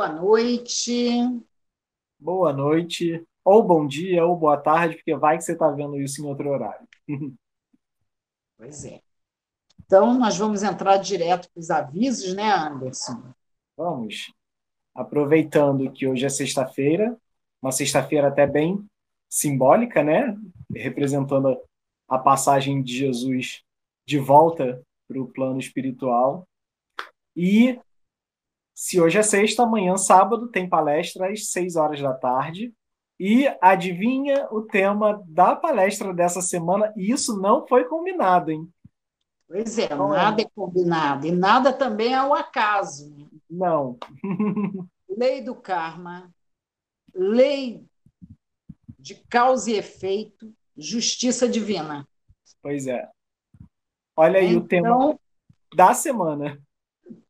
boa noite. Boa noite, ou bom dia, ou boa tarde, porque vai que você está vendo isso em outro horário. Pois é. Então, nós vamos entrar direto para os avisos, né, Anderson? Vamos. Aproveitando que hoje é sexta-feira, uma sexta-feira até bem simbólica, né? Representando a passagem de Jesus de volta para o plano espiritual. E se hoje é sexta, amanhã, sábado, tem palestra às seis horas da tarde. E adivinha o tema da palestra dessa semana? E isso não foi combinado, hein? Pois é, não nada é combinado. E nada também é o acaso. Né? Não. lei do karma, lei de causa e efeito, justiça divina. Pois é. Olha aí então, o tema então, da semana.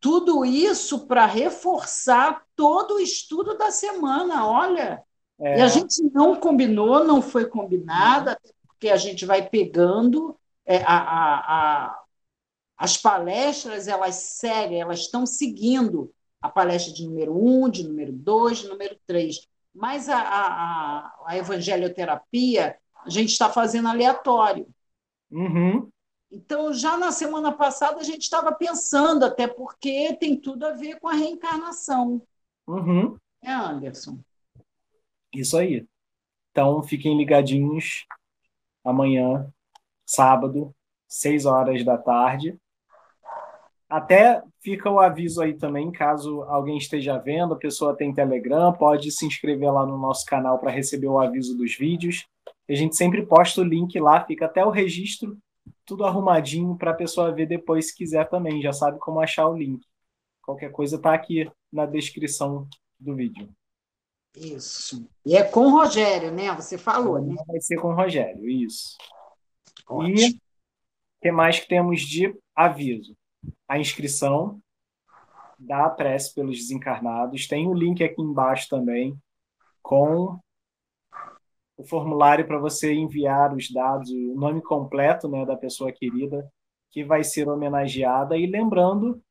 Tudo isso para reforçar todo o estudo da semana, olha. É. E a gente não combinou, não foi combinado, porque a gente vai pegando é, a, a, a, as palestras, elas seguem, elas estão seguindo a palestra de número um, de número dois, de número três. Mas a, a, a evangelioterapia, a gente está fazendo aleatório. Uhum. Então, já na semana passada, a gente estava pensando, até porque tem tudo a ver com a reencarnação. Uhum. É, Anderson? Isso aí. Então, fiquem ligadinhos amanhã, sábado, seis horas da tarde. Até fica o aviso aí também, caso alguém esteja vendo, a pessoa tem Telegram, pode se inscrever lá no nosso canal para receber o aviso dos vídeos. A gente sempre posta o link lá, fica até o registro tudo arrumadinho para a pessoa ver depois se quiser também. Já sabe como achar o link. Qualquer coisa está aqui na descrição do vídeo. Isso. E é com o Rogério, né? Você falou, né? Vai ser com o Rogério, isso. Ótimo. E o que mais que temos de aviso? A inscrição da prece pelos desencarnados. Tem o um link aqui embaixo também com o formulário para você enviar os dados, o nome completo né, da pessoa querida que vai ser homenageada. E lembrando,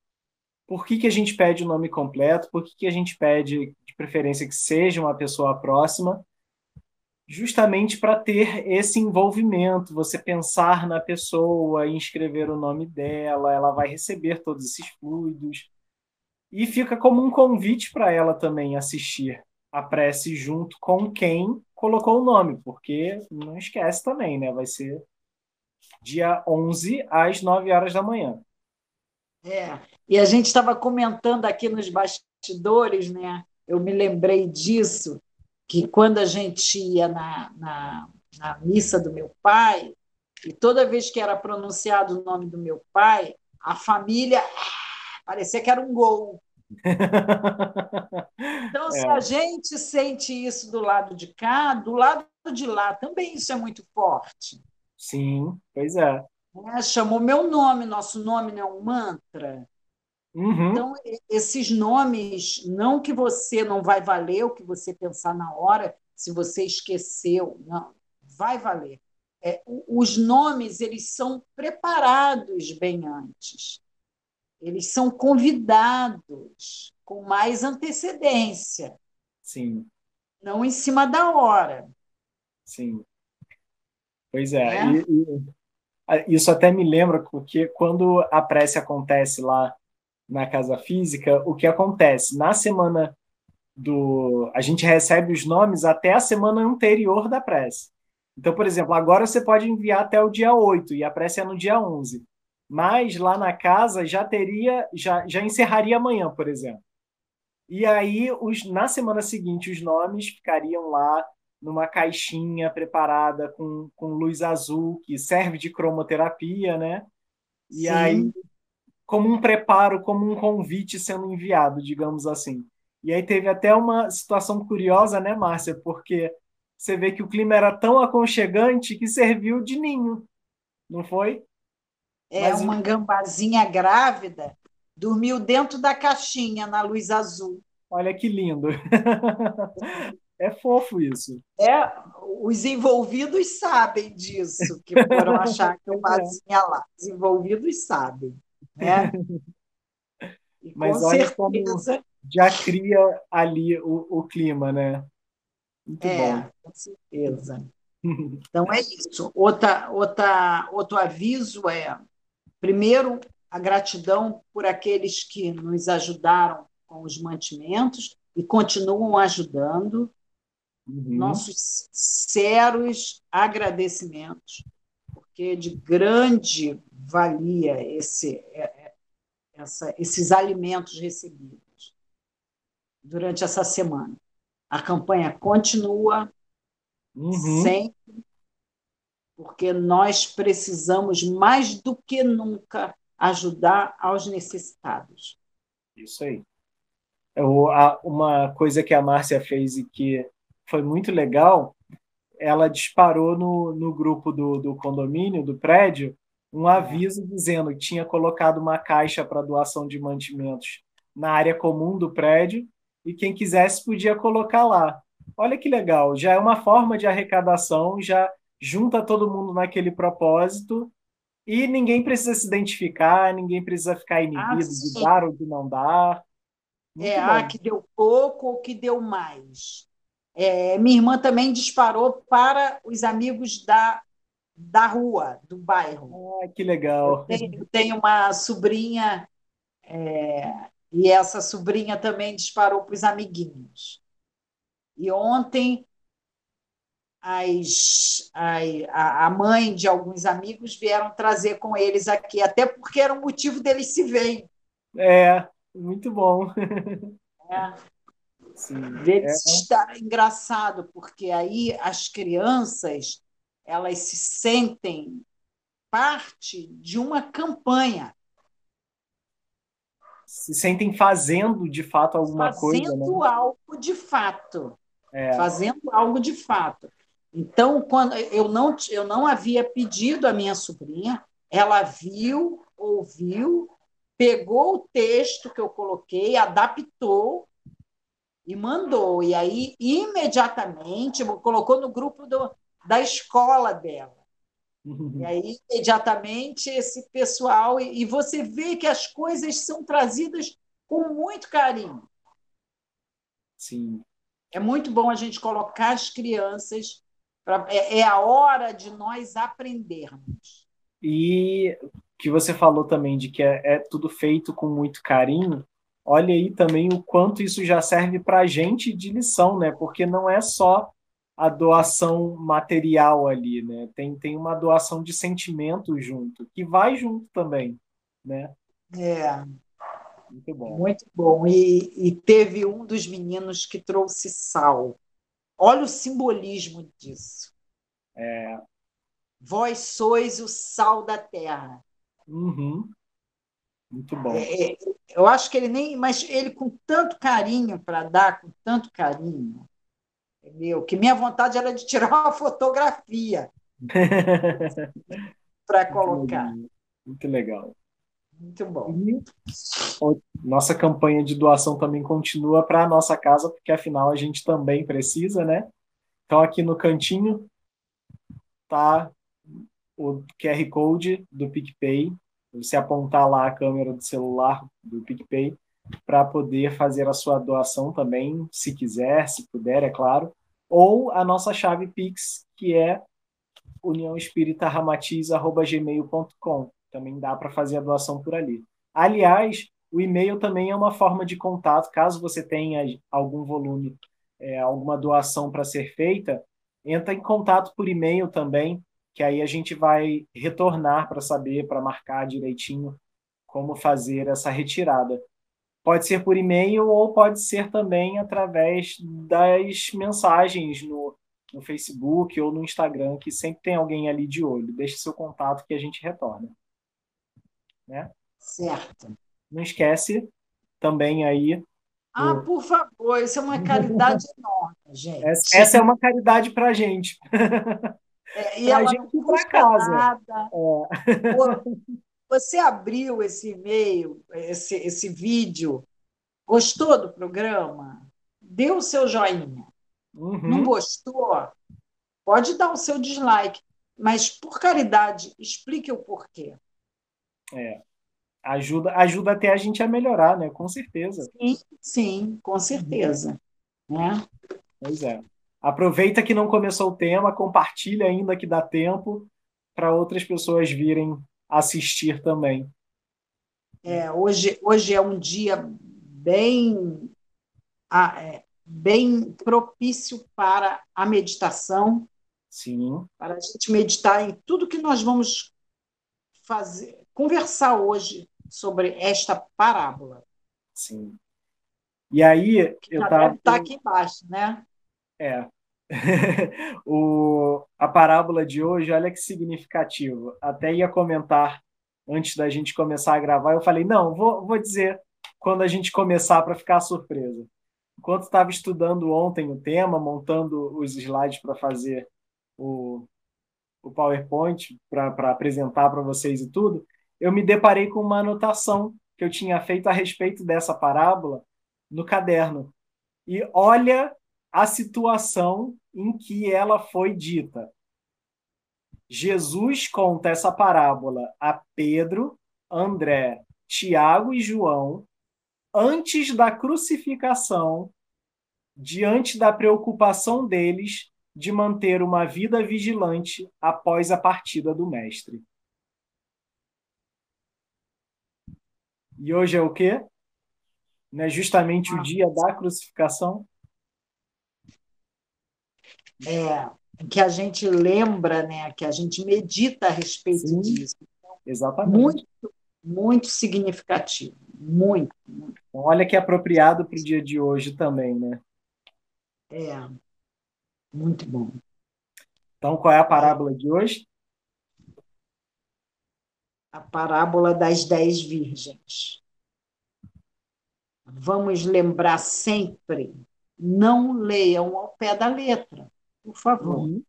por que, que a gente pede o nome completo, por que, que a gente pede, de preferência, que seja uma pessoa próxima, justamente para ter esse envolvimento, você pensar na pessoa, escrever o nome dela, ela vai receber todos esses fluidos. E fica como um convite para ela também assistir a prece junto com quem colocou o nome, porque não esquece também, né? Vai ser dia 11 às 9 horas da manhã. É, e a gente estava comentando aqui nos bastidores, né? Eu me lembrei disso, que quando a gente ia na, na, na missa do meu pai, e toda vez que era pronunciado o nome do meu pai, a família ah, parecia que era um gol. Então, se é. a gente sente isso do lado de cá, do lado de lá também isso é muito forte. Sim, pois é. é chamou meu nome, nosso nome não é um mantra. Uhum. Então, esses nomes, não que você não vai valer o que você pensar na hora, se você esqueceu, não, vai valer. É, os nomes, eles são preparados bem antes. Eles são convidados com mais antecedência. Sim. Não em cima da hora. Sim. Pois é. é? E, e, isso até me lembra porque quando a prece acontece lá na casa física, o que acontece? Na semana do. A gente recebe os nomes até a semana anterior da prece. Então, por exemplo, agora você pode enviar até o dia 8 e a prece é no dia 11. Mas lá na casa já teria, já, já encerraria amanhã, por exemplo. E aí, os, na semana seguinte, os nomes ficariam lá numa caixinha preparada com, com luz azul, que serve de cromoterapia, né? E Sim. aí, como um preparo, como um convite sendo enviado, digamos assim. E aí teve até uma situação curiosa, né, Márcia? Porque você vê que o clima era tão aconchegante que serviu de ninho, não foi? É Mas... uma gambazinha grávida Dormiu dentro da caixinha, na luz azul. Olha que lindo. É fofo isso. É, os envolvidos sabem disso, que foram achar que eu fazia lá. Os envolvidos sabem. Né? E Mas com certeza, como... já cria ali o, o clima, né? Muito é, bom. com certeza. Então é isso. Outra, outra, outro aviso é, primeiro, a gratidão por aqueles que nos ajudaram com os mantimentos e continuam ajudando. Uhum. Nossos sinceros agradecimentos, porque de grande valia esse, é, é, essa, esses alimentos recebidos durante essa semana. A campanha continua uhum. sempre, porque nós precisamos mais do que nunca ajudar aos necessitados. Isso aí. Eu, a, uma coisa que a Márcia fez e que foi muito legal, ela disparou no, no grupo do, do condomínio, do prédio, um aviso dizendo que tinha colocado uma caixa para doação de mantimentos na área comum do prédio e quem quisesse podia colocar lá. Olha que legal, já é uma forma de arrecadação, já junta todo mundo naquele propósito e ninguém precisa se identificar, ninguém precisa ficar inibido ah, de dar ou de não dar. Muito é, ah, que deu pouco ou que deu mais. É, minha irmã também disparou para os amigos da, da rua, do bairro. Ah, que legal. Eu tenho, eu tenho uma sobrinha, é, e essa sobrinha também disparou para os amiguinhos. E ontem as, a, a mãe de alguns amigos vieram trazer com eles aqui, até porque era um motivo deles se verem. É, muito bom. É. Sim, deles é. está engraçado, porque aí as crianças elas se sentem parte de uma campanha. Se sentem fazendo de fato alguma fazendo coisa. Fazendo né? algo de fato. É. Fazendo algo de fato. Então, quando eu não, eu não havia pedido à minha sobrinha, ela viu, ouviu, pegou o texto que eu coloquei, adaptou e mandou. E aí, imediatamente, colocou no grupo do, da escola dela. E aí, imediatamente, esse pessoal. E, e você vê que as coisas são trazidas com muito carinho. Sim. É muito bom a gente colocar as crianças Pra, é, é a hora de nós aprendermos. E que você falou também de que é, é tudo feito com muito carinho, olha aí também o quanto isso já serve para a gente de lição, né? Porque não é só a doação material ali, né? Tem, tem uma doação de sentimento junto, que vai junto também, né? É. Muito bom. Muito bom. E, e teve um dos meninos que trouxe sal. Olha o simbolismo disso. É. Vós sois o sal da terra. Uhum. Muito bom. É, é eu acho que ele nem. Mas ele com tanto carinho para dar, com tanto carinho. Entendeu? Que minha vontade era de tirar uma fotografia para colocar. Muito legal. Muito bom. E nossa campanha de doação também continua para a nossa casa, porque afinal a gente também precisa, né? Então aqui no cantinho tá o QR Code do PicPay. Você apontar lá a câmera do celular do PicPay para poder fazer a sua doação também, se quiser, se puder, é claro. Ou a nossa chave Pix, que é uniãoespíritaramatiz.gmail.com também dá para fazer a doação por ali. Aliás, o e-mail também é uma forma de contato, caso você tenha algum volume, é, alguma doação para ser feita, entra em contato por e-mail também, que aí a gente vai retornar para saber, para marcar direitinho como fazer essa retirada. Pode ser por e-mail ou pode ser também através das mensagens no, no Facebook ou no Instagram, que sempre tem alguém ali de olho. Deixe seu contato que a gente retorna. Né? Certo. Não esquece também aí. Ah, o... por favor, isso é uma caridade enorme, gente. Essa, essa é uma caridade para a gente. É, e a gente para casa. Nada. É. Você abriu esse e-mail, esse, esse vídeo, gostou do programa? Dê o seu joinha. Uhum. Não gostou? Pode dar o seu dislike, mas por caridade, explique o porquê. É. Ajuda, ajuda até a gente a melhorar, né? Com certeza. Sim, sim, com certeza. Né? Pois é. Aproveita que não começou o tema, compartilha ainda que dá tempo para outras pessoas virem assistir também. É, hoje, hoje é um dia bem, é, bem propício para a meditação. Sim. Para a gente meditar em tudo que nós vamos fazer, conversar hoje sobre esta parábola. Sim. E aí eu estava. Está aqui embaixo, né? É. o, a parábola de hoje, olha que significativo. Até ia comentar antes da gente começar a gravar, eu falei, não, vou, vou dizer quando a gente começar para ficar surpresa. Enquanto estava estudando ontem o tema, montando os slides para fazer o, o PowerPoint, para apresentar para vocês e tudo, eu me deparei com uma anotação que eu tinha feito a respeito dessa parábola no caderno. E olha a situação em que ela foi dita. Jesus conta essa parábola a Pedro, André, Tiago e João antes da crucificação, diante da preocupação deles de manter uma vida vigilante após a partida do Mestre. E hoje é o quê? Não é justamente o dia da crucificação? É, que a gente lembra, né, que a gente medita a respeito Sim, disso. Exatamente. Muito, muito significativo. Muito, muito. Então, olha que apropriado para o dia de hoje também, né? É, muito bom. Então, qual é a parábola de hoje? A parábola das dez virgens. Vamos lembrar sempre, não leiam ao pé da letra por favor. Uhum.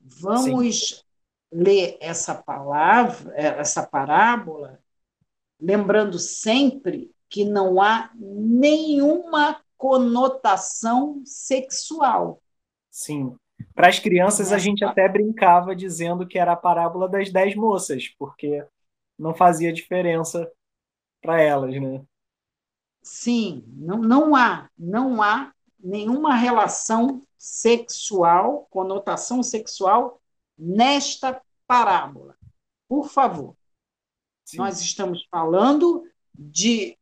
Vamos Sim. ler essa palavra, essa parábola, lembrando sempre que não há nenhuma conotação sexual. Sim. Para as crianças, a gente até brincava dizendo que era a parábola das dez moças, porque não fazia diferença para elas, né? Sim, não, não há, não há nenhuma relação sexual, conotação sexual, nesta parábola. Por favor. Sim. Nós estamos falando de,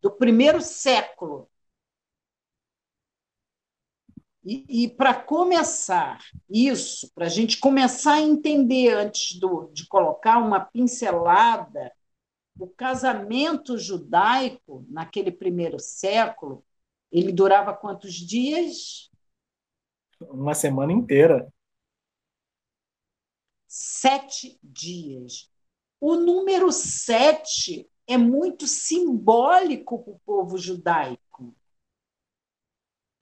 do primeiro século. E, e para começar isso, para a gente começar a entender antes do, de colocar uma pincelada, o casamento judaico, naquele primeiro século, ele durava quantos dias? Uma semana inteira. Sete dias. O número sete é muito simbólico para o povo judaico.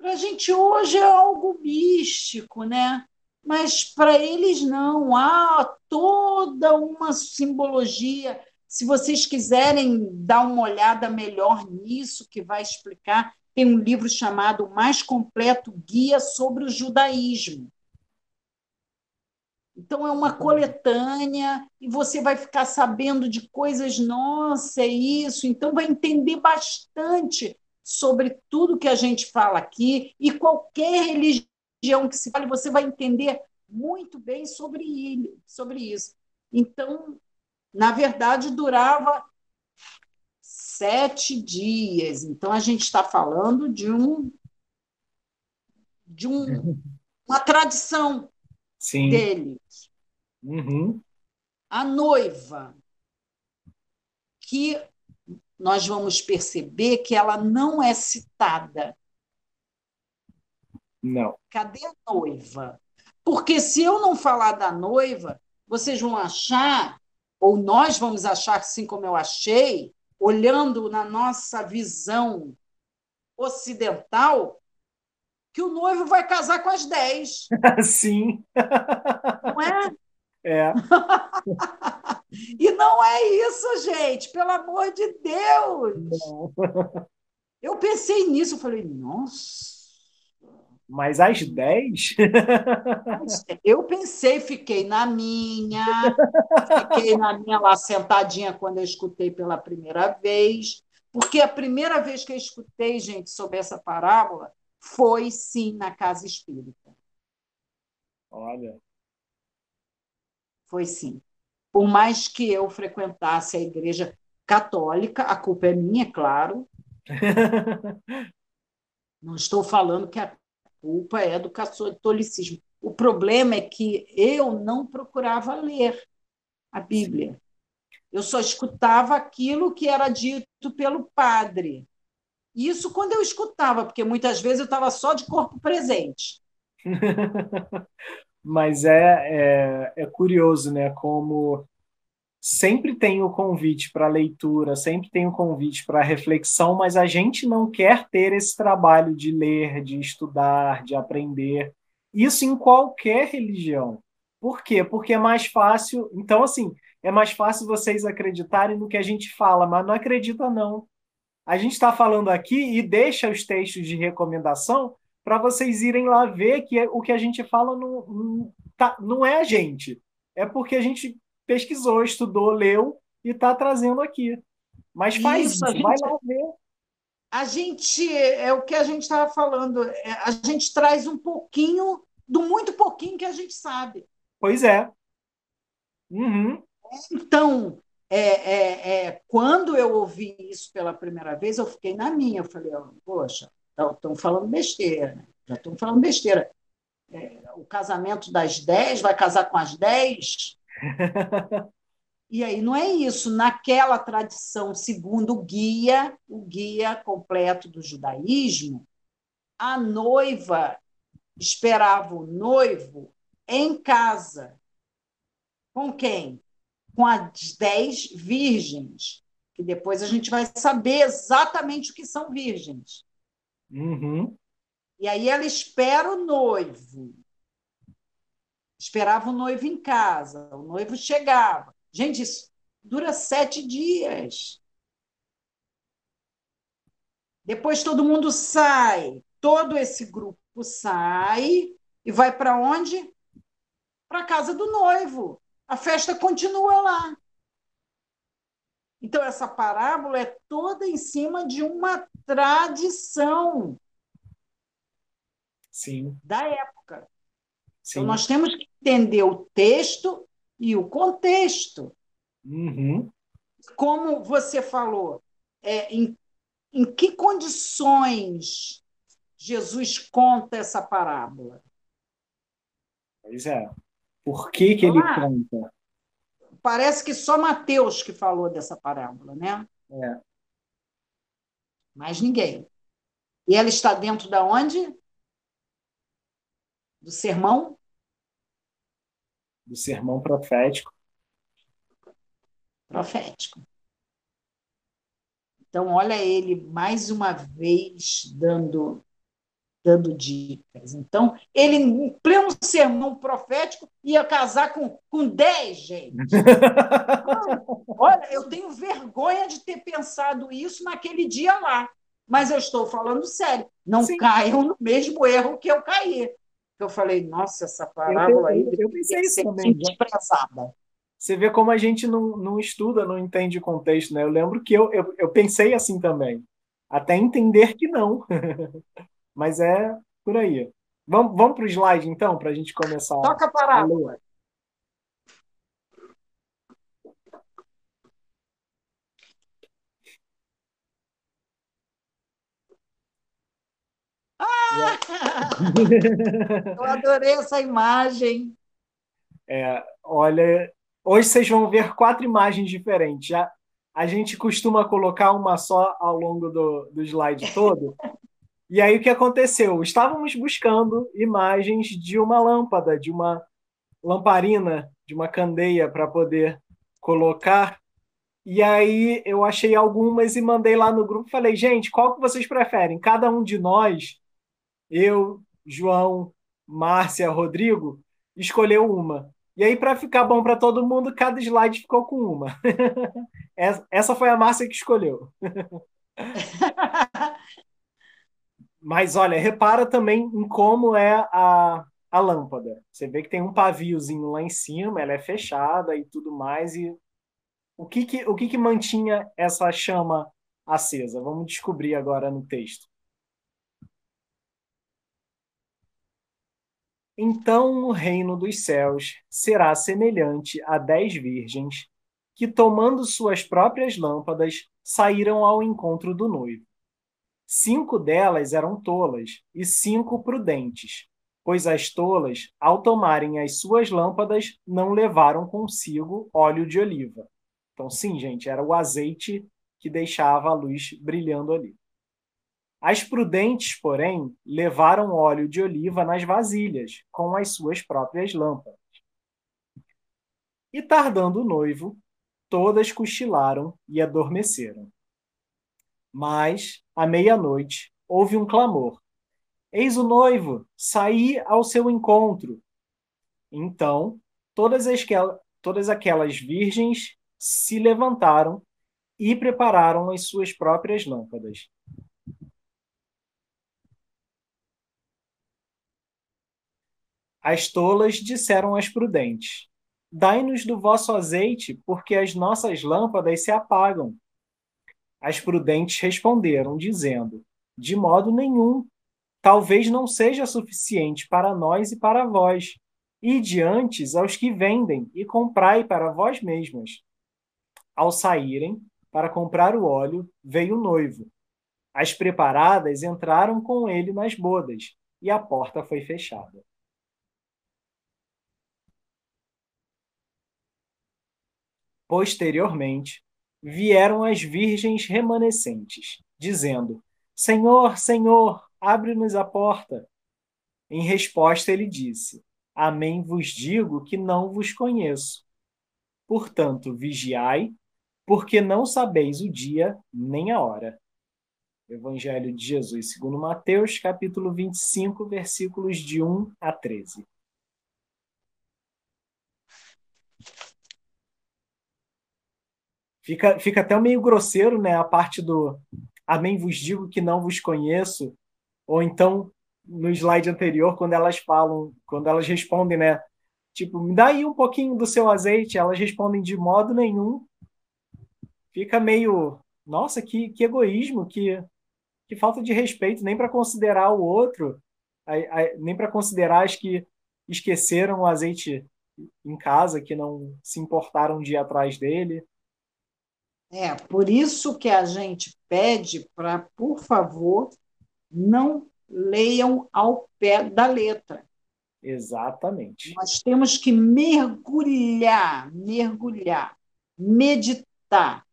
Para a gente hoje é algo místico, né? Mas para eles não, há toda uma simbologia. Se vocês quiserem dar uma olhada melhor nisso, que vai explicar, tem um livro chamado Mais Completo Guia sobre o Judaísmo. Então, é uma coletânea e você vai ficar sabendo de coisas, nossa, é isso. Então, vai entender bastante sobre tudo que a gente fala aqui e qualquer religião que se fale, você vai entender muito bem sobre, ele, sobre isso. Então, na verdade, durava sete dias. Então, a gente está falando de um de um, uma tradição Sim. deles. Uhum. A noiva, que nós vamos perceber que ela não é citada. Não. Cadê a noiva? Porque se eu não falar da noiva, vocês vão achar, ou nós vamos achar, assim como eu achei, olhando na nossa visão ocidental, que o noivo vai casar com as dez. Sim. Não é? É. e não é isso, gente, pelo amor de Deus. Não. Eu pensei nisso, eu falei, nossa. Mas às 10? eu pensei, fiquei na minha, fiquei na minha lá sentadinha quando eu escutei pela primeira vez, porque a primeira vez que eu escutei, gente, sobre essa parábola foi sim na casa espírita. Olha. Foi sim. Por mais que eu frequentasse a igreja católica, a culpa é minha, claro. Não estou falando que a culpa é do catolicismo. O problema é que eu não procurava ler a Bíblia. Eu só escutava aquilo que era dito pelo padre. Isso quando eu escutava, porque muitas vezes eu estava só de corpo presente. Mas é, é, é curioso, né? Como sempre tem o convite para leitura, sempre tem o convite para reflexão, mas a gente não quer ter esse trabalho de ler, de estudar, de aprender. Isso em qualquer religião. Por quê? Porque é mais fácil. Então, assim, é mais fácil vocês acreditarem no que a gente fala, mas não acredita, não. A gente está falando aqui e deixa os textos de recomendação para vocês irem lá ver que o que a gente fala não, não, tá, não é a gente. É porque a gente pesquisou, estudou, leu e está trazendo aqui. Mas faz isso, gente, vai lá ver. A gente, é o que a gente estava falando, é, a gente traz um pouquinho, do muito pouquinho que a gente sabe. Pois é. Uhum. Então, é, é, é, quando eu ouvi isso pela primeira vez, eu fiquei na minha. Eu falei, oh, poxa, estão falando besteira, né? já estão falando besteira. É, o casamento das dez vai casar com as dez? E aí não é isso. Naquela tradição, segundo o guia, o guia completo do judaísmo, a noiva esperava o noivo em casa. Com quem? Com as dez virgens, que depois a gente vai saber exatamente o que são virgens. Uhum. E aí ela espera o noivo esperava o noivo em casa, o noivo chegava. Gente, isso dura sete dias. Depois todo mundo sai, todo esse grupo sai e vai para onde? Para casa do noivo. A festa continua lá. Então, essa parábola é toda em cima de uma tradição Sim. da época. Sim. Então, nós temos que entender o texto e o contexto. Uhum. Como você falou, é, em, em que condições Jesus conta essa parábola? Pois é. Por que, que ele conta? Parece que só Mateus que falou dessa parábola, né? É. Mais ninguém. E ela está dentro da onde? Do sermão? Do sermão profético. Profético. Então, olha ele mais uma vez dando dando dicas. Então, ele, em pleno sermão profético, ia casar com, com dez, gente. Olha, eu tenho vergonha de ter pensado isso naquele dia lá. Mas eu estou falando sério. Não Sim. caiam no mesmo erro que eu caí eu falei, nossa, essa parábola aí eu, eu pensei isso também. Desprezada. Você vê como a gente não, não estuda, não entende o contexto, né? Eu lembro que eu, eu, eu pensei assim também, até entender que não. Mas é por aí. Vamos, vamos para o slide, então, para a gente começar. Toca a parábola. Eu adorei essa imagem. É, olha, hoje vocês vão ver quatro imagens diferentes. Já, a gente costuma colocar uma só ao longo do, do slide todo. E aí o que aconteceu? Estávamos buscando imagens de uma lâmpada, de uma lamparina, de uma candeia para poder colocar. E aí eu achei algumas e mandei lá no grupo. Falei, gente, qual que vocês preferem? Cada um de nós eu, João, Márcia, Rodrigo, escolheu uma. E aí, para ficar bom para todo mundo, cada slide ficou com uma. Essa foi a Márcia que escolheu. Mas olha, repara também em como é a, a lâmpada. Você vê que tem um paviozinho lá em cima, ela é fechada e tudo mais. E o que que, o que, que mantinha essa chama acesa? Vamos descobrir agora no texto. Então o reino dos céus será semelhante a dez virgens que, tomando suas próprias lâmpadas, saíram ao encontro do noivo. Cinco delas eram tolas e cinco prudentes, pois as tolas, ao tomarem as suas lâmpadas, não levaram consigo óleo de oliva. Então, sim, gente, era o azeite que deixava a luz brilhando ali. As prudentes, porém, levaram óleo de oliva nas vasilhas, com as suas próprias lâmpadas. E tardando o noivo, todas cochilaram e adormeceram. Mas, à meia-noite, houve um clamor: Eis o noivo, saí ao seu encontro. Então, todas, as, todas aquelas virgens se levantaram e prepararam as suas próprias lâmpadas. As tolas disseram às prudentes: Dai-nos do vosso azeite, porque as nossas lâmpadas se apagam. As prudentes responderam, dizendo: De modo nenhum. Talvez não seja suficiente para nós e para vós. Ide antes aos que vendem e comprai para vós mesmas. Ao saírem para comprar o óleo, veio o noivo. As preparadas entraram com ele nas bodas, e a porta foi fechada. Posteriormente, vieram as virgens remanescentes, dizendo: Senhor, Senhor, abre-nos a porta. Em resposta, ele disse: Amém vos digo que não vos conheço. Portanto, vigiai, porque não sabeis o dia nem a hora. Evangelho de Jesus, segundo Mateus, capítulo 25, versículos de 1 a 13. Fica, fica até meio grosseiro, né? A parte do Amém vos digo que não vos conheço. Ou então, no slide anterior, quando elas falam, quando elas respondem, né? Tipo, me dá aí um pouquinho do seu azeite. Elas respondem de modo nenhum. Fica meio, nossa, que, que egoísmo, que, que falta de respeito, nem para considerar o outro, nem para considerar as que esqueceram o azeite em casa, que não se importaram de ir atrás dele. É, por isso que a gente pede para, por favor, não leiam ao pé da letra. Exatamente. Nós temos que mergulhar, mergulhar, meditar,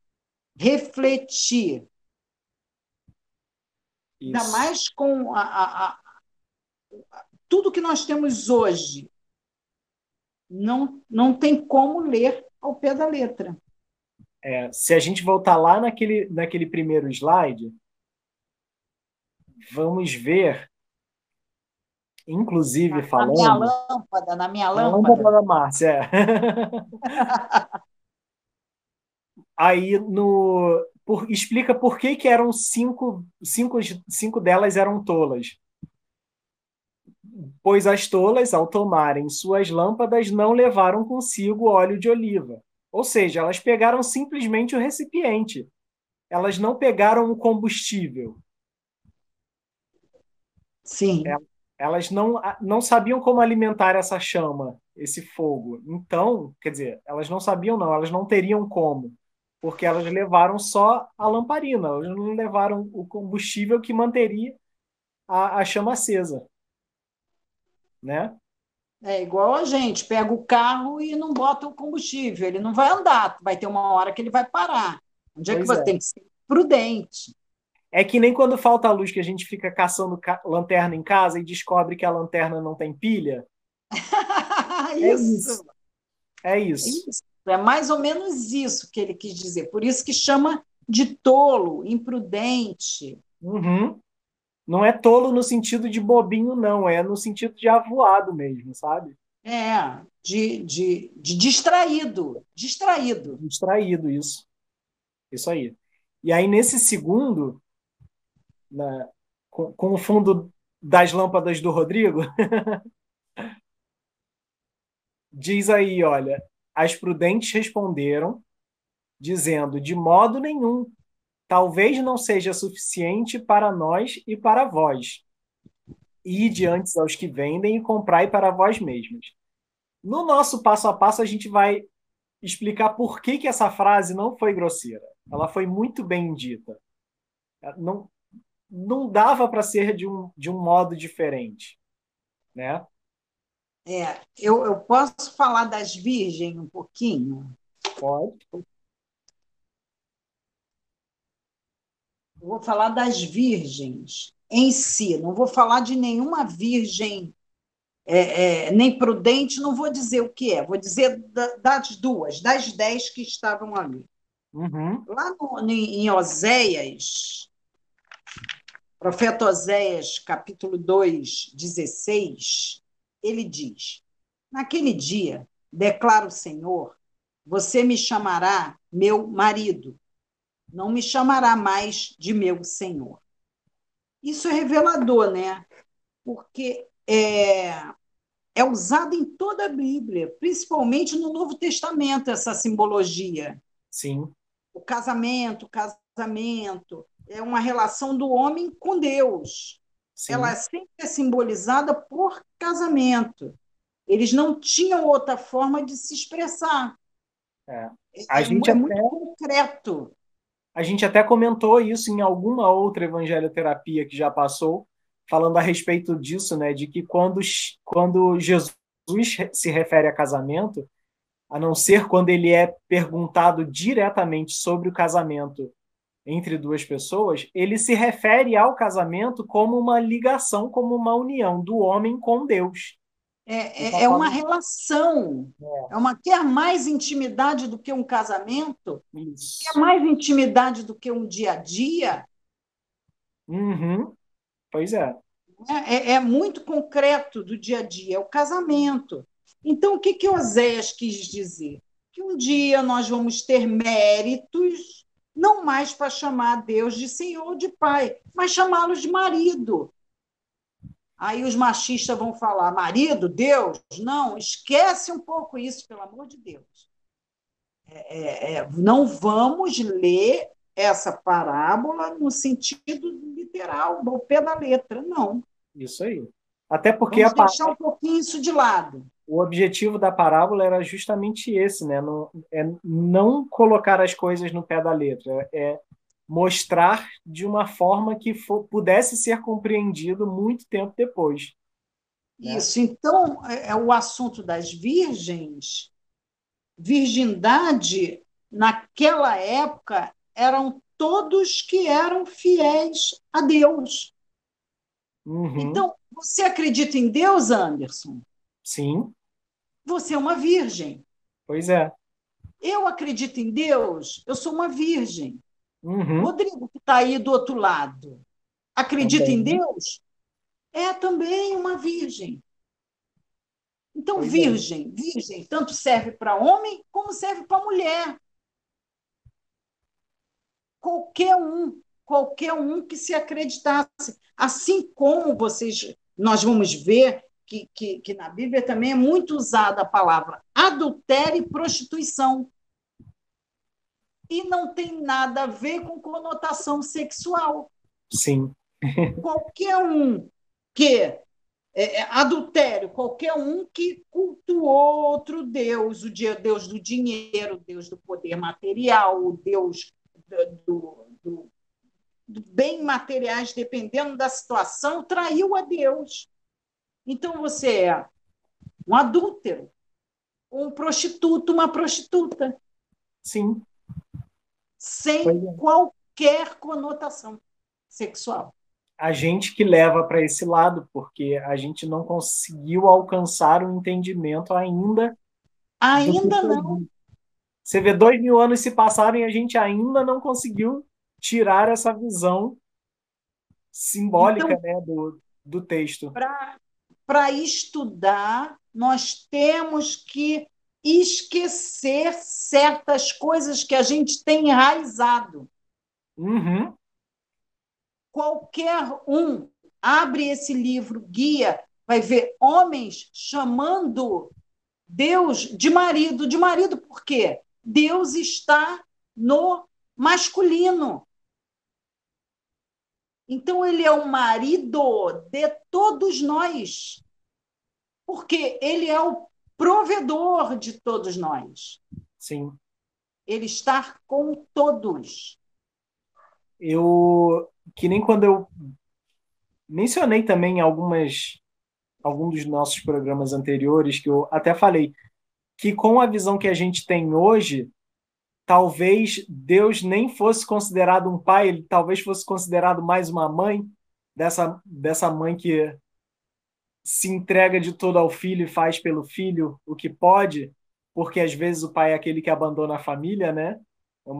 refletir. Isso. Ainda mais com a, a, a, tudo que nós temos hoje. Não, não tem como ler ao pé da letra. É, se a gente voltar lá naquele, naquele primeiro slide, vamos ver, inclusive na, falando. Na minha lâmpada, na minha lâmpada. lâmpada da Márcia, é. Aí no. Por, explica por que, que eram cinco, cinco, cinco delas eram tolas. Pois as tolas, ao tomarem suas lâmpadas, não levaram consigo óleo de oliva ou seja, elas pegaram simplesmente o recipiente. Elas não pegaram o combustível. Sim. É, elas não, não sabiam como alimentar essa chama, esse fogo. Então, quer dizer, elas não sabiam, não, elas não teriam como. Porque elas levaram só a lamparina, elas não levaram o combustível que manteria a, a chama acesa. Né? É igual a gente, pega o carro e não bota o combustível, ele não vai andar, vai ter uma hora que ele vai parar. Onde é que você é. tem que ser prudente? É que nem quando falta a luz que a gente fica caçando lanterna em casa e descobre que a lanterna não tem pilha. isso. É isso. É isso. isso. É mais ou menos isso que ele quis dizer. Por isso que chama de tolo, imprudente. Uhum. Não é tolo no sentido de bobinho, não, é no sentido de avoado mesmo, sabe? É, de, de, de distraído. Distraído. Distraído, isso. Isso aí. E aí, nesse segundo, na, com, com o fundo das lâmpadas do Rodrigo. Diz aí, olha, as prudentes responderam, dizendo: de modo nenhum, talvez não seja suficiente para nós e para vós. Ide antes aos que vendem e comprai para vós mesmos. No nosso passo a passo, a gente vai explicar por que, que essa frase não foi grosseira. Ela foi muito bem dita. Não, não dava para ser de um, de um modo diferente. Né? É, eu, eu posso falar das virgens um pouquinho? Pode. Vou falar das virgens em si, não vou falar de nenhuma virgem é, é, nem prudente, não vou dizer o que é, vou dizer da, das duas, das dez que estavam ali. Uhum. Lá no, em Oséias, profeta Oséias, capítulo 2, 16, ele diz: Naquele dia, declara o Senhor, você me chamará meu marido, não me chamará mais de meu Senhor. Isso é revelador, né? Porque é, é usado em toda a Bíblia, principalmente no Novo Testamento, essa simbologia. Sim. O casamento, o casamento, é uma relação do homem com Deus. Sim. Ela sempre é simbolizada por casamento. Eles não tinham outra forma de se expressar. É. A é, gente é até... muito concreto. A gente até comentou isso em alguma outra evangelioterapia que já passou, falando a respeito disso, né, de que quando, quando Jesus se refere a casamento, a não ser quando ele é perguntado diretamente sobre o casamento entre duas pessoas, ele se refere ao casamento como uma ligação, como uma união do homem com Deus. É, é, é uma relação. É. é. uma quer mais intimidade do que um casamento? Isso. Quer mais intimidade do que um dia a dia? Uhum. Pois é. é. É, é muito concreto do dia a dia, é o casamento. Então, o que, que Oséias quis dizer? Que um dia nós vamos ter méritos, não mais para chamar Deus de Senhor ou de Pai, mas chamá-los de marido. Aí os machistas vão falar: marido, Deus? Não, esquece um pouco isso, pelo amor de Deus. É, é, é não vamos ler essa parábola no sentido literal, ao pé da letra, não. Isso aí. Até porque Vamos a deixar um pouquinho isso de lado. O objetivo da parábola era justamente esse, né? Não, é não colocar as coisas no pé da letra, é mostrar de uma forma que for, pudesse ser compreendido muito tempo depois. Né? Isso. Então, é, é o assunto das virgens. Virgindade, naquela época, eram todos que eram fiéis a Deus. Uhum. Então, você acredita em Deus, Anderson? Sim. Você é uma virgem. Pois é. Eu acredito em Deus, eu sou uma virgem. Uhum. Rodrigo, que está aí do outro lado, acredita também. em Deus? É também uma virgem. Então, pois é. virgem, é. virgem, tanto serve para homem como serve para mulher. Qualquer um, qualquer um que se acreditasse. Assim como vocês, nós vamos ver que, que, que na Bíblia também é muito usada a palavra adultério e prostituição e não tem nada a ver com conotação sexual. Sim. qualquer um que é, é, adultério, qualquer um que cultuou outro Deus, o Deus do dinheiro, o Deus do poder material, o Deus do, do, do bem materiais, dependendo da situação, traiu a Deus. Então você é um adúltero, um prostituto, uma prostituta. Sim sem é. qualquer conotação sexual. A gente que leva para esse lado, porque a gente não conseguiu alcançar o entendimento ainda. Ainda não. Você vê, dois mil anos se passaram e a gente ainda não conseguiu tirar essa visão simbólica então, né, do, do texto. Para estudar, nós temos que esquecer certas coisas que a gente tem enraizado. Uhum. qualquer um abre esse livro, guia, vai ver homens chamando Deus de marido. De marido por quê? Deus está no masculino. Então, ele é o marido de todos nós, porque ele é o provedor de todos nós. Sim. Ele está com todos. Eu, que nem quando eu mencionei também algumas algum dos nossos programas anteriores que eu até falei que com a visão que a gente tem hoje, talvez Deus nem fosse considerado um pai, ele talvez fosse considerado mais uma mãe, dessa, dessa mãe que se entrega de todo ao filho e faz pelo filho o que pode, porque às vezes o pai é aquele que abandona a família, né?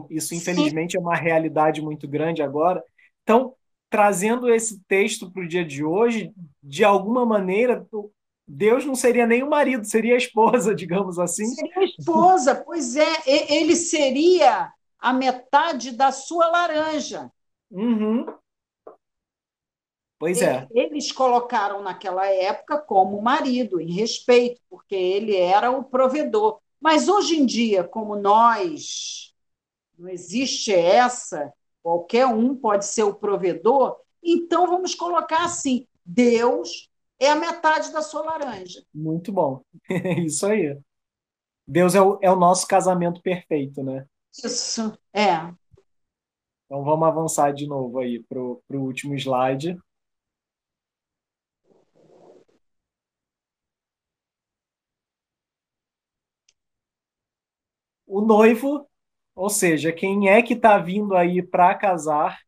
Isso, infelizmente, Sim. é uma realidade muito grande agora. Então, trazendo esse texto para o dia de hoje, de alguma maneira, Deus não seria nem o marido, seria a esposa, digamos assim. Seria a esposa, pois é, ele seria a metade da sua laranja. Uhum. Pois é. Eles colocaram naquela época como marido, em respeito, porque ele era o provedor. Mas hoje em dia, como nós, não existe essa, qualquer um pode ser o provedor, então vamos colocar assim: Deus é a metade da sua laranja. Muito bom. Isso aí. Deus é o, é o nosso casamento perfeito, né? Isso, é. Então vamos avançar de novo aí para o último slide. O noivo, ou seja, quem é que está vindo aí para casar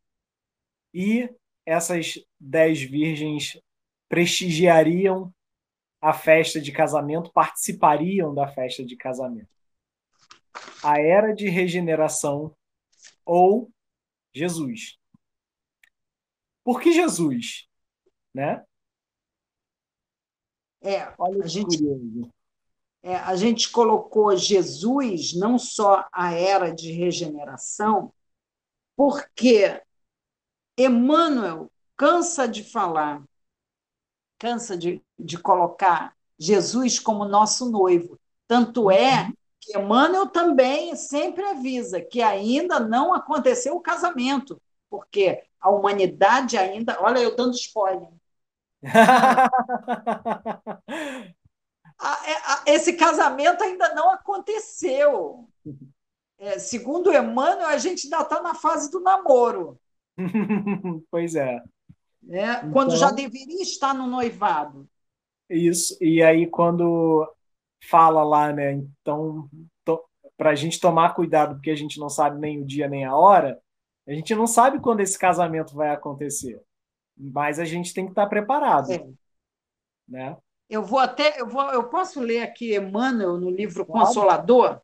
e essas dez virgens prestigiariam a festa de casamento, participariam da festa de casamento. A era de regeneração ou Jesus. Por que Jesus? Né? É, Olha a gente, é, a gente colocou Jesus não só a era de regeneração, porque Emmanuel cansa de falar cansa de, de colocar Jesus como nosso noivo. Tanto é uhum. que Emmanuel também sempre avisa que ainda não aconteceu o casamento, porque a humanidade ainda. Olha, eu dando spoiler. É, esse casamento ainda não aconteceu. É, segundo Emmanuel, a gente ainda está na fase do namoro. pois é. Né? Então, quando já deveria estar no noivado. Isso, e aí quando fala lá, né? Então, para a gente tomar cuidado, porque a gente não sabe nem o dia nem a hora, a gente não sabe quando esse casamento vai acontecer. Mas a gente tem que estar preparado. É. Né? Eu vou até, eu, vou, eu posso ler aqui Emmanuel no livro Consolador?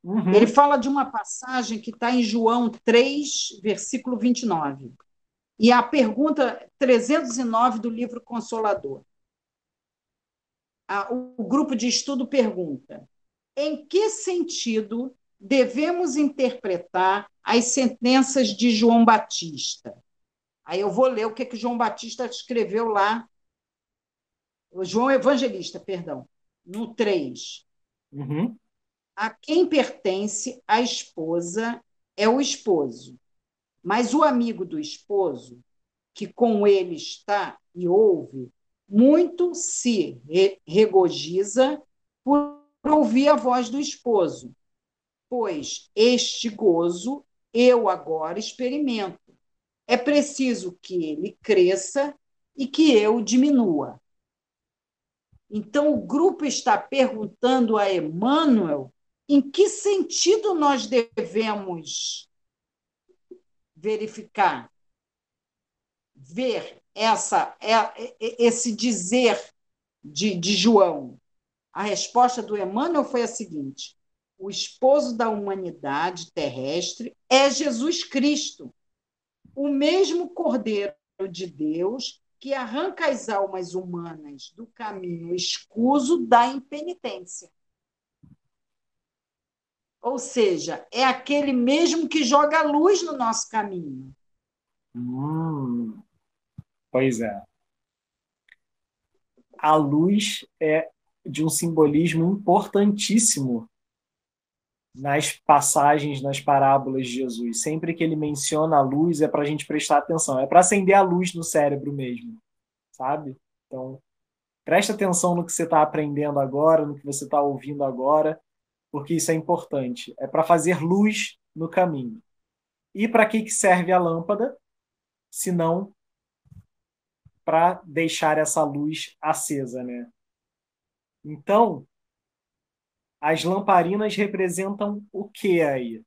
Uhum. Ele fala de uma passagem que está em João 3, versículo 29. E a pergunta 309 do livro Consolador. O grupo de estudo pergunta: em que sentido devemos interpretar as sentenças de João Batista? Aí eu vou ler o que, que João Batista escreveu lá, João Evangelista, perdão, no 3. Uhum. A quem pertence a esposa é o esposo mas o amigo do esposo, que com ele está e ouve, muito se regozija por ouvir a voz do esposo, pois este gozo eu agora experimento. É preciso que ele cresça e que eu diminua. Então, o grupo está perguntando a Emmanuel em que sentido nós devemos verificar, ver essa, é, é, esse dizer de, de João. A resposta do Emmanuel foi a seguinte: o esposo da humanidade terrestre é Jesus Cristo, o mesmo Cordeiro de Deus que arranca as almas humanas do caminho escuso da impenitência. Ou seja, é aquele mesmo que joga a luz no nosso caminho. Hum, pois é. A luz é de um simbolismo importantíssimo nas passagens, nas parábolas de Jesus. Sempre que ele menciona a luz, é para a gente prestar atenção. É para acender a luz no cérebro mesmo, sabe? Então, presta atenção no que você está aprendendo agora, no que você está ouvindo agora, porque isso é importante. É para fazer luz no caminho. E para que, que serve a lâmpada? Se não para deixar essa luz acesa, né? Então, as lamparinas representam o que aí?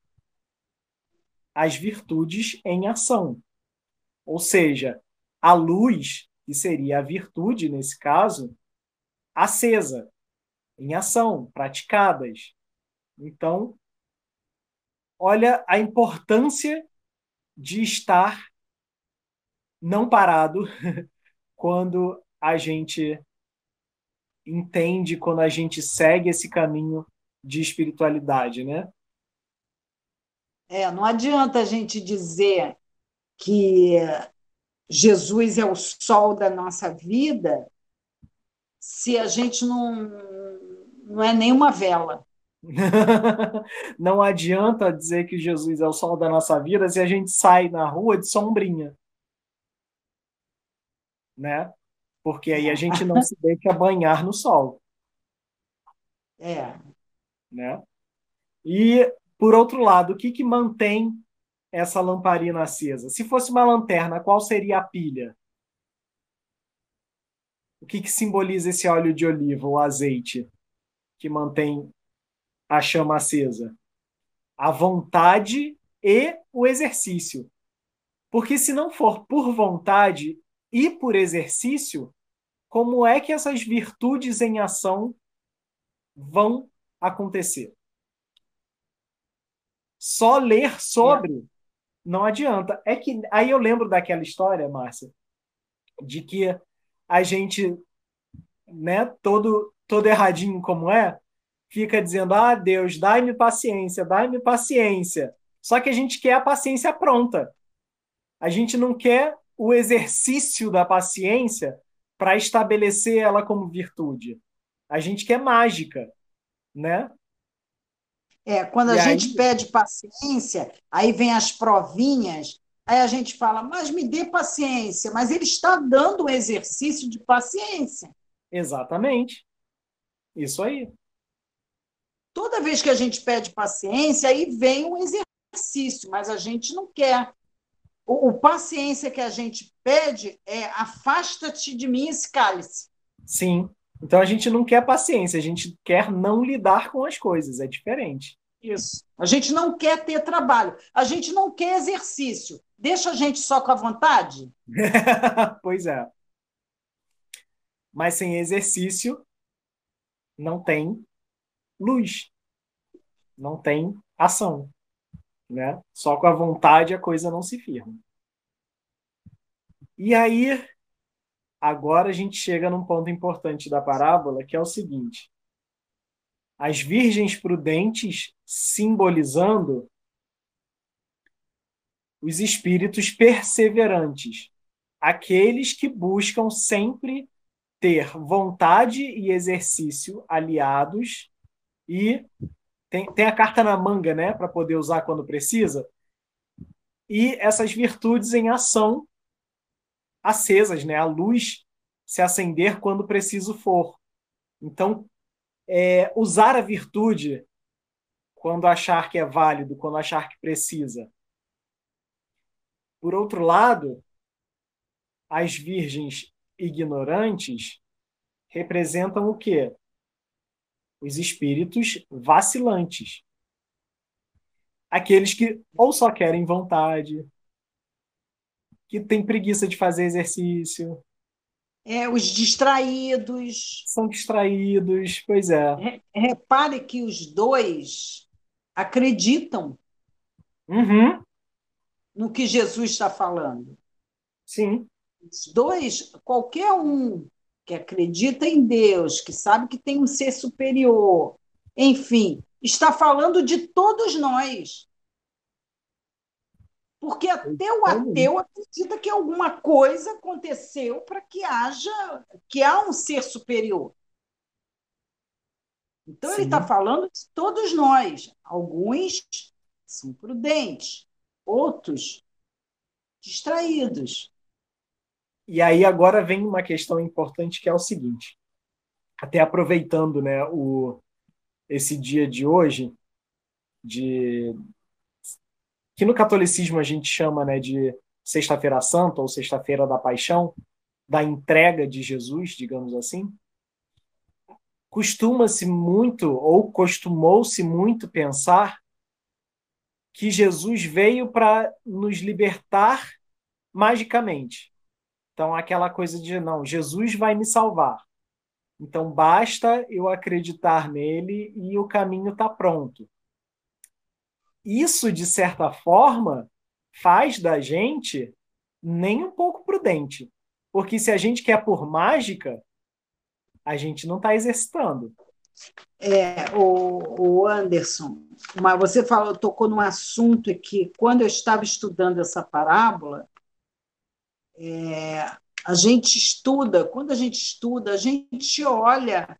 As virtudes em ação. Ou seja, a luz, que seria a virtude nesse caso, acesa, em ação, praticadas. Então, olha a importância de estar não parado quando a gente entende quando a gente segue esse caminho de espiritualidade, né? É, não adianta a gente dizer que Jesus é o sol da nossa vida se a gente não, não é nenhuma vela. não adianta dizer que Jesus é o sol da nossa vida se a gente sai na rua de sombrinha. Né? Porque aí a gente não se deixa banhar no sol. É. Né? E, por outro lado, o que, que mantém essa lamparina acesa? Se fosse uma lanterna, qual seria a pilha? O que, que simboliza esse óleo de oliva, o azeite, que mantém a chama acesa? A vontade e o exercício. Porque se não for por vontade e por exercício, como é que essas virtudes em ação vão acontecer? Só ler sobre não adianta. É que aí eu lembro daquela história, Márcia, de que a gente, né, todo todo erradinho como é, fica dizendo: "Ah, Deus, dai-me paciência, dai-me paciência". Só que a gente quer a paciência pronta. A gente não quer o exercício da paciência para estabelecer ela como virtude. A gente quer mágica, né? É, quando a e gente aí... pede paciência, aí vem as provinhas, aí a gente fala, mas me dê paciência, mas ele está dando um exercício de paciência. Exatamente. Isso aí. Toda vez que a gente pede paciência, aí vem um exercício, mas a gente não quer. O, o paciência que a gente pede é afasta-te de mim esse cálice. Sim. Então a gente não quer paciência, a gente quer não lidar com as coisas, é diferente. Isso. A gente não quer ter trabalho, a gente não quer exercício. Deixa a gente só com a vontade? pois é. Mas sem exercício não tem luz, não tem ação. Né? Só com a vontade a coisa não se firma. E aí, agora a gente chega num ponto importante da parábola, que é o seguinte: as virgens prudentes simbolizando os espíritos perseverantes, aqueles que buscam sempre ter vontade e exercício aliados e tem, tem a carta na manga, né, para poder usar quando precisa. E essas virtudes em ação acesas, né, a luz se acender quando preciso for. Então, é, usar a virtude quando achar que é válido, quando achar que precisa. Por outro lado, as virgens ignorantes representam o quê? Os espíritos vacilantes. Aqueles que ou só querem vontade, que têm preguiça de fazer exercício. É, os distraídos. São distraídos, pois é. Repare que os dois acreditam uhum. no que Jesus está falando. Sim. Os dois, qualquer um que acredita em Deus, que sabe que tem um ser superior, enfim, está falando de todos nós. Porque até o ateu acredita que alguma coisa aconteceu para que haja que há um ser superior. Então Sim. ele está falando de todos nós. Alguns são prudentes, outros distraídos. E aí agora vem uma questão importante que é o seguinte, até aproveitando, né, o esse dia de hoje de que no catolicismo a gente chama, né, de Sexta-feira Santa ou Sexta-feira da Paixão, da entrega de Jesus, digamos assim. Costuma-se muito ou costumou-se muito pensar que Jesus veio para nos libertar magicamente. Então, aquela coisa de não, Jesus vai me salvar. Então, basta eu acreditar nele e o caminho está pronto. Isso, de certa forma, faz da gente nem um pouco prudente. Porque se a gente quer por mágica, a gente não está exercitando. É, o, o Anderson, mas você falou, tocou num assunto que quando eu estava estudando essa parábola, é, a gente estuda, quando a gente estuda, a gente olha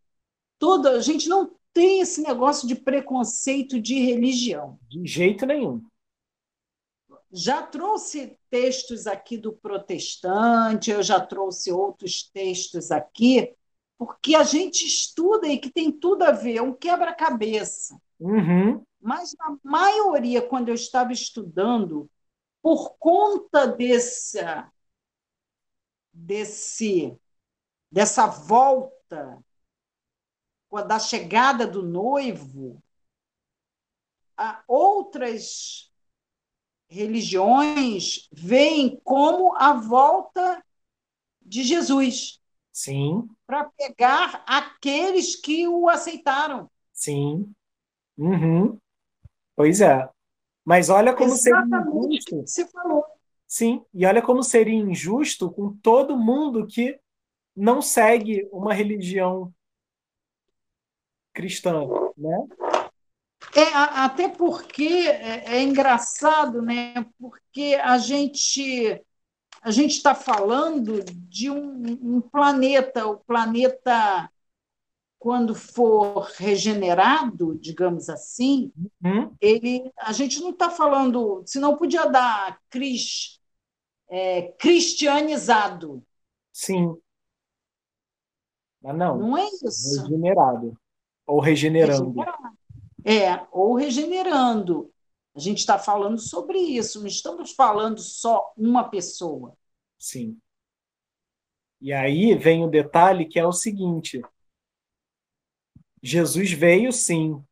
toda, a gente não tem esse negócio de preconceito de religião. De jeito nenhum. Já trouxe textos aqui do protestante, eu já trouxe outros textos aqui porque a gente estuda e que tem tudo a ver, é um quebra-cabeça. Uhum. Mas na maioria, quando eu estava estudando, por conta desse, desse dessa volta da chegada do noivo, outras religiões veem como a volta de Jesus. Sim. Para pegar aqueles que o aceitaram. Sim. Uhum. Pois é. Mas olha como Exatamente seria injusto. Você falou. Sim, e olha como seria injusto com todo mundo que não segue uma religião cristã, né? É, até porque é, é engraçado, né? Porque a gente a gente está falando de um, um, planeta, o planeta, quando for regenerado, digamos assim, uhum. ele, a gente não está falando, senão podia dar cris, é, cristianizado. Sim. Mas não. Não é isso. Regenerado. Ou regenerando. Regenerado. É, ou regenerando. A gente está falando sobre isso, não estamos falando só uma pessoa. Sim. E aí vem o detalhe que é o seguinte: Jesus veio sim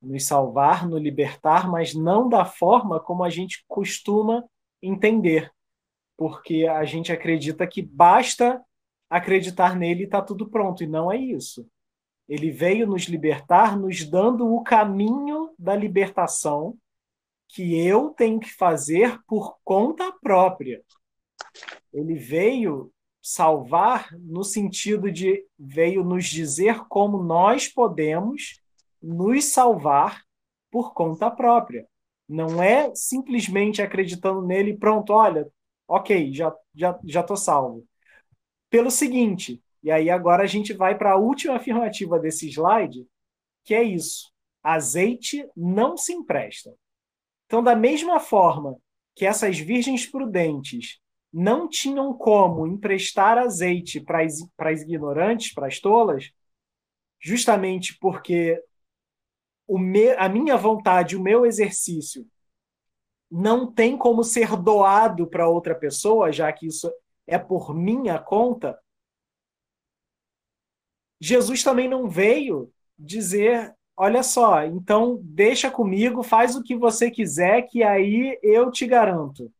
nos salvar, nos libertar, mas não da forma como a gente costuma entender, porque a gente acredita que basta acreditar nele e está tudo pronto, e não é isso. Ele veio nos libertar, nos dando o caminho da libertação que eu tenho que fazer por conta própria. Ele veio salvar no sentido de veio nos dizer como nós podemos nos salvar por conta própria. Não é simplesmente acreditando nele, pronto, olha, ok, já já já tô salvo. Pelo seguinte, e aí agora a gente vai para a última afirmativa desse slide, que é isso: azeite não se empresta. Então, da mesma forma que essas virgens prudentes não tinham como emprestar azeite para as ignorantes, para as tolas, justamente porque me, a minha vontade, o meu exercício, não tem como ser doado para outra pessoa, já que isso é por minha conta. Jesus também não veio dizer olha só, então deixa comigo, faz o que você quiser, que aí eu te garanto.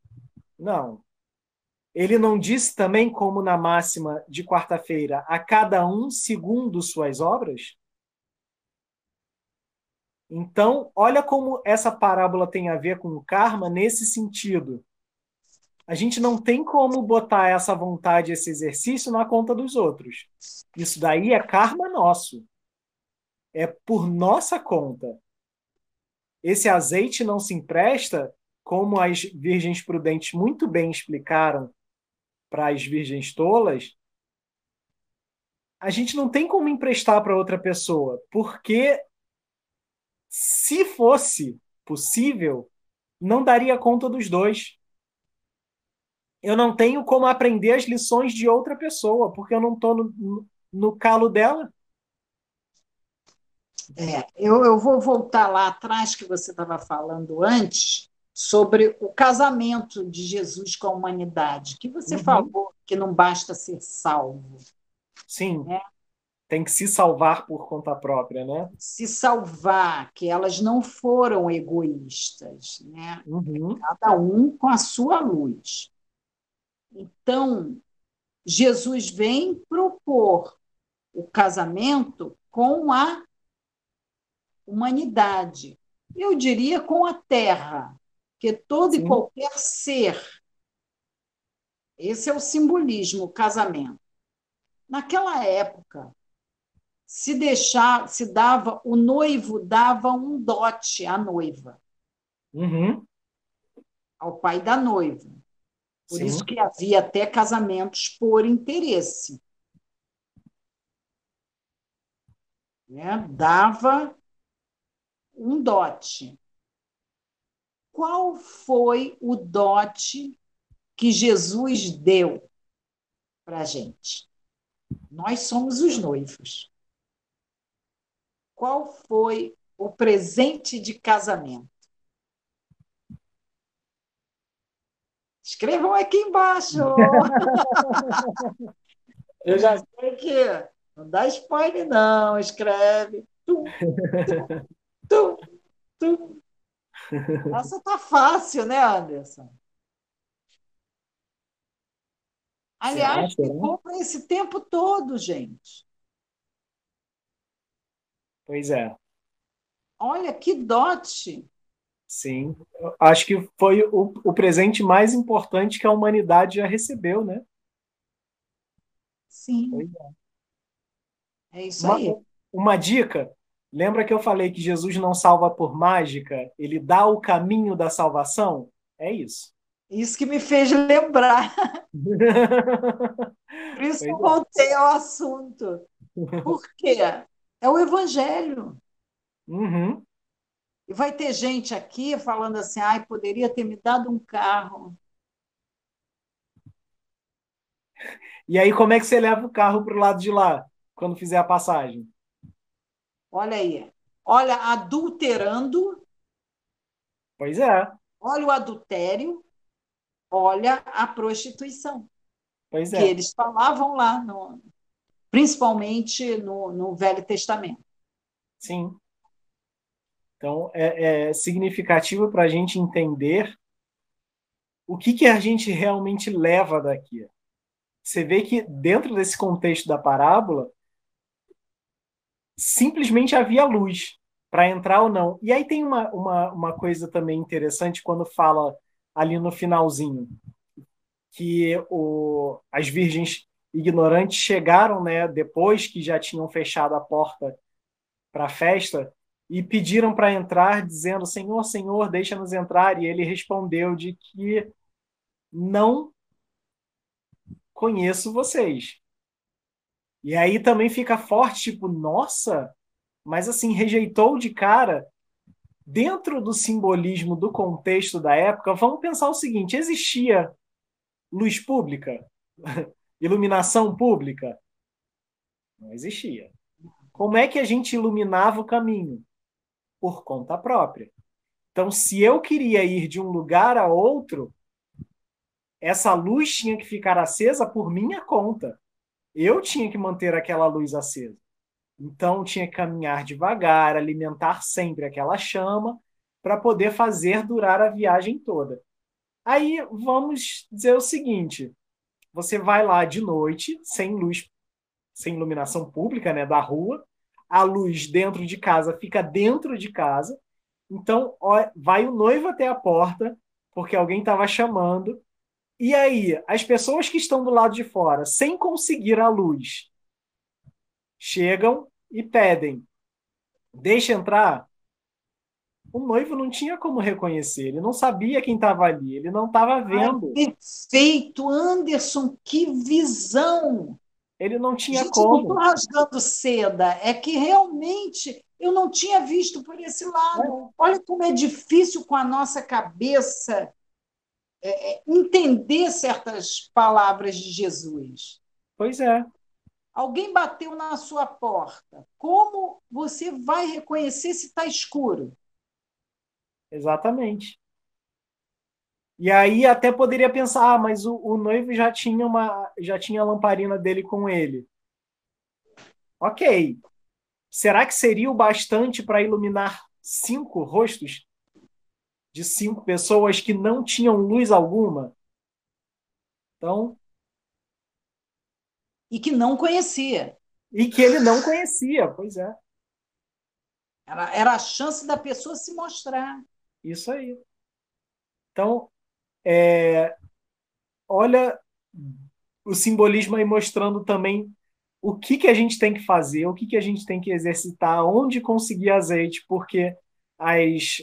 Não. Ele não disse também, como na máxima de quarta-feira, a cada um segundo suas obras? Então, olha como essa parábola tem a ver com o karma nesse sentido. A gente não tem como botar essa vontade, esse exercício na conta dos outros. Isso daí é karma nosso é por nossa conta. Esse azeite não se empresta como as virgens prudentes muito bem explicaram para as virgens tolas, a gente não tem como emprestar para outra pessoa, porque se fosse possível, não daria conta dos dois. Eu não tenho como aprender as lições de outra pessoa, porque eu não estou no, no calo dela. É, eu, eu vou voltar lá atrás que você estava falando antes sobre o casamento de Jesus com a humanidade, que você uhum. falou que não basta ser salvo. Sim. Né? Tem que se salvar por conta própria, né? Se salvar, que elas não foram egoístas, né? Uhum. Cada um com a sua luz. Então, Jesus vem propor o casamento com a humanidade. Eu diria com a terra, que todo Sim. e qualquer ser. Esse é o simbolismo, o casamento. Naquela época, se deixar, se dava, o noivo dava um dote à noiva. Uhum. Ao pai da noiva. Por Sim. isso que havia até casamentos por interesse. Né? Dava um dote. Qual foi o dote que Jesus deu para a gente? Nós somos os noivos. Qual foi o presente de casamento? Escrevam aqui embaixo. Eu já sei que não dá spoiler, não. Escreve. Tum, tum, tum, tum. Essa tá fácil, né, Anderson? Aliás, ficou para esse tempo todo, gente. Pois é. Olha que dote. Sim, acho que foi o, o presente mais importante que a humanidade já recebeu, né? Sim. É. é. isso uma, aí. Uma dica: lembra que eu falei que Jesus não salva por mágica, ele dá o caminho da salvação? É isso. Isso que me fez lembrar. Por isso que eu é. voltei ao assunto. Por quê? É o Evangelho. Uhum. E vai ter gente aqui falando assim: ai, poderia ter me dado um carro. E aí, como é que você leva o carro para o lado de lá, quando fizer a passagem? Olha aí. Olha, adulterando. Pois é. Olha o adultério olha a prostituição. Pois é. Que eles falavam lá, no, principalmente no, no Velho Testamento. Sim. Então, é, é significativo para a gente entender o que, que a gente realmente leva daqui. Você vê que, dentro desse contexto da parábola, simplesmente havia luz para entrar ou não. E aí tem uma, uma, uma coisa também interessante quando fala ali no finalzinho, que o, as virgens ignorantes chegaram, né, depois que já tinham fechado a porta para a festa, e pediram para entrar, dizendo: Senhor, Senhor, deixa-nos entrar. E ele respondeu de que não conheço vocês. E aí também fica forte, tipo, nossa, mas assim, rejeitou de cara dentro do simbolismo do contexto da época, vamos pensar o seguinte: existia luz pública? Iluminação pública? Não existia. Como é que a gente iluminava o caminho? Por conta própria. Então, se eu queria ir de um lugar a outro, essa luz tinha que ficar acesa por minha conta. Eu tinha que manter aquela luz acesa. Então tinha que caminhar devagar, alimentar sempre aquela chama para poder fazer durar a viagem toda. Aí vamos dizer o seguinte: você vai lá de noite, sem luz, sem iluminação pública, né, da rua, a luz dentro de casa fica dentro de casa. Então ó, vai o noivo até a porta, porque alguém estava chamando. E aí, as pessoas que estão do lado de fora, sem conseguir a luz, chegam e pedem: deixa entrar. o noivo não tinha como reconhecer, ele não sabia quem estava ali, ele não estava vendo. Ai, perfeito, Anderson, que visão! Ele não tinha Gente, como. Não estou rasgando seda, é que realmente eu não tinha visto por esse lado. É. Olha como é difícil com a nossa cabeça é, é entender certas palavras de Jesus. Pois é. Alguém bateu na sua porta. Como você vai reconhecer se está escuro? Exatamente. E aí até poderia pensar, ah, mas o, o noivo já tinha uma, já tinha a lamparina dele com ele. Ok. Será que seria o bastante para iluminar cinco rostos de cinco pessoas que não tinham luz alguma? Então. E que não conhecia. E que ele não conhecia, pois é. Era, era a chance da pessoa se mostrar. Isso aí. Então, é, olha o simbolismo aí mostrando também o que, que a gente tem que fazer, o que, que a gente tem que exercitar, onde conseguir azeite, porque as,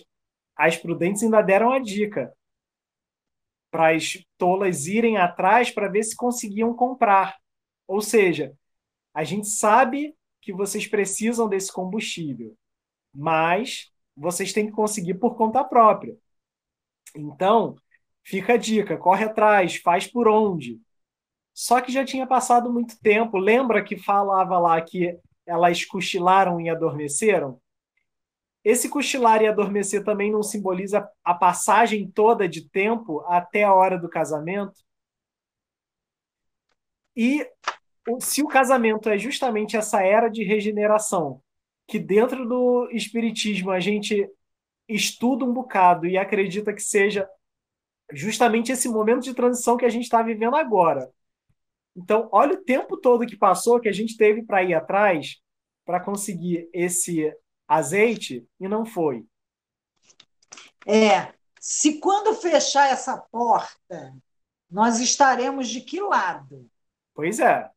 as prudentes ainda deram a dica para as tolas irem atrás para ver se conseguiam comprar. Ou seja, a gente sabe que vocês precisam desse combustível, mas vocês têm que conseguir por conta própria. Então, fica a dica, corre atrás, faz por onde. Só que já tinha passado muito tempo. Lembra que falava lá que elas cochilaram e adormeceram? Esse cochilar e adormecer também não simboliza a passagem toda de tempo até a hora do casamento? E se o casamento é justamente essa era de regeneração, que dentro do espiritismo a gente estuda um bocado e acredita que seja justamente esse momento de transição que a gente está vivendo agora. Então, olha o tempo todo que passou que a gente teve para ir atrás para conseguir esse azeite e não foi. É, se quando fechar essa porta, nós estaremos de que lado? Pois é.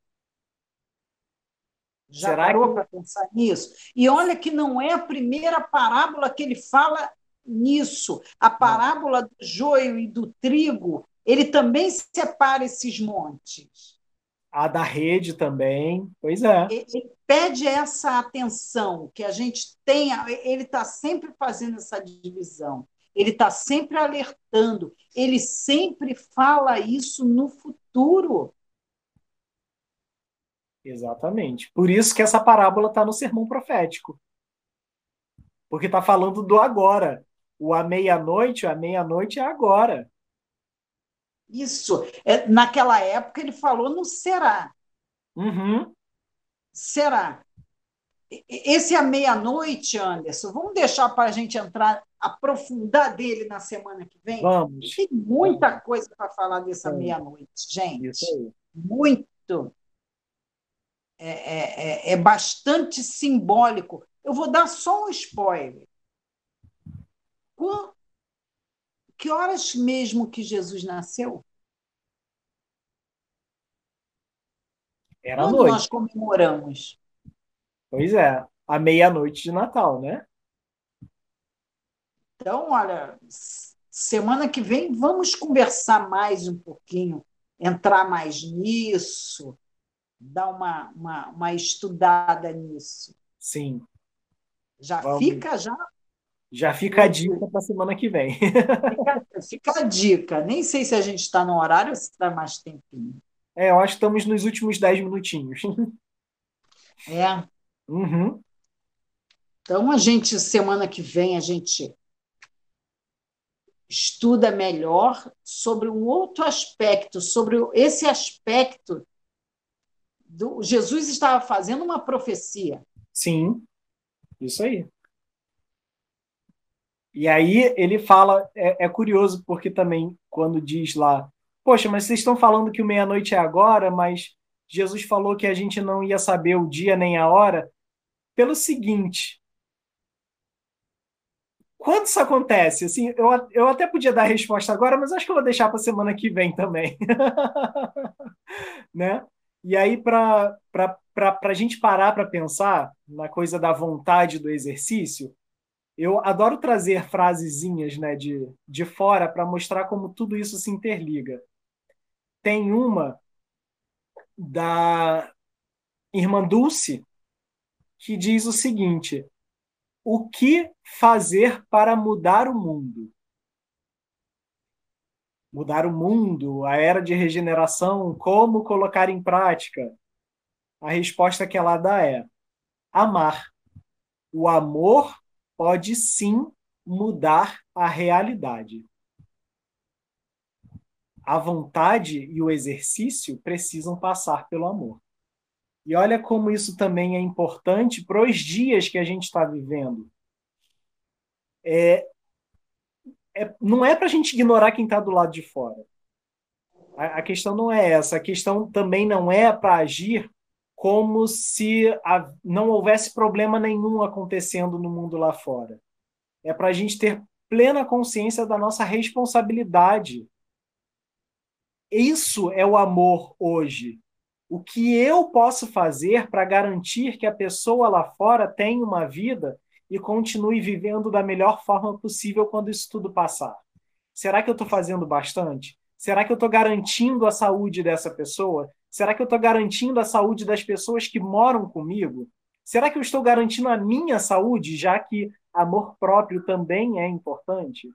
Já Será parou que... para pensar nisso? E olha que não é a primeira parábola que ele fala nisso. A parábola do joio e do trigo, ele também separa esses montes. A da rede também, pois é. Ele pede essa atenção, que a gente tenha. Ele está sempre fazendo essa divisão, ele está sempre alertando, ele sempre fala isso no futuro. Exatamente. Por isso que essa parábola está no sermão profético. Porque está falando do agora. O à meia-noite, a meia-noite é agora. Isso. É, naquela época ele falou no será. Uhum. Será. Esse à meia-noite, Anderson, vamos deixar para a gente entrar, aprofundar dele na semana que vem? Vamos. Tem muita vamos. coisa para falar dessa meia-noite, gente. Isso aí. Muito. É, é, é, é bastante simbólico. Eu vou dar só um spoiler. Com... Que horas mesmo que Jesus nasceu? Era Quando noite. nós comemoramos? Pois é, a meia-noite de Natal, né? Então, olha, semana que vem vamos conversar mais um pouquinho, entrar mais nisso, dar uma, uma, uma estudada nisso. Sim. Já Vamos. fica já. Já fica a dica para a semana que vem. Fica, fica, a dica. Nem sei se a gente está no horário ou se está mais tempinho. É, eu acho que estamos nos últimos dez minutinhos. É. Uhum. Então, a gente, semana que vem, a gente estuda melhor sobre um outro aspecto, sobre esse aspecto do, Jesus estava fazendo uma profecia. Sim, isso aí. E aí ele fala, é, é, curioso porque também quando diz lá, poxa, mas vocês estão falando que o meia-noite é agora, mas Jesus falou que a gente não ia saber o dia nem a hora, pelo seguinte. Quando isso acontece? Assim, eu, eu até podia dar a resposta agora, mas acho que eu vou deixar para a semana que vem também. né? E aí, para a gente parar para pensar na coisa da vontade do exercício, Eu adoro trazer frasezinhas né, de, de fora para mostrar como tudo isso se interliga. Tem uma da irmã Dulce que diz o seguinte: O que fazer para mudar o mundo? Mudar o mundo, a era de regeneração, como colocar em prática? A resposta que ela dá é: amar. O amor pode sim mudar a realidade. A vontade e o exercício precisam passar pelo amor. E olha como isso também é importante para os dias que a gente está vivendo. É, é, não é para a gente ignorar quem está do lado de fora. A, a, questão não é essa. A questão também não é para agir como se a, não houvesse problema nenhum acontecendo no mundo lá fora. É para a gente ter plena consciência da nossa responsabilidade. Isso é o amor hoje. O que eu posso fazer para garantir que a pessoa lá fora tenha uma vida e continue vivendo da melhor forma possível quando isso tudo passar? Será que eu estou fazendo bastante? Será que eu estou garantindo a saúde dessa pessoa? Será que eu estou garantindo a saúde das pessoas que moram comigo? Será que eu estou garantindo a minha saúde, já que amor próprio também é importante?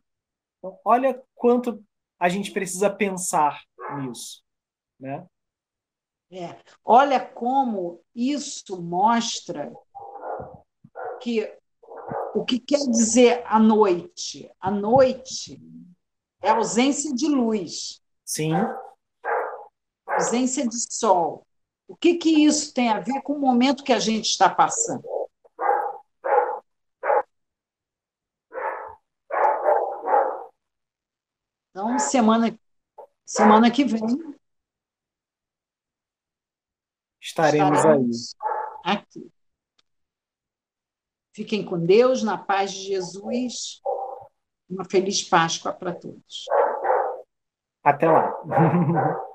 Então, olha quanto a gente precisa pensar nisso, né? É. Olha como isso mostra que o que quer dizer a noite? A noite é ausência de luz. Sim ausência de sol. O que, que isso tem a ver com o momento que a gente está passando? Então, semana, semana que vem. Estaremos, estaremos aí. Aqui. Fiquem com Deus, na paz de Jesus. Uma feliz Páscoa para todos. Até lá.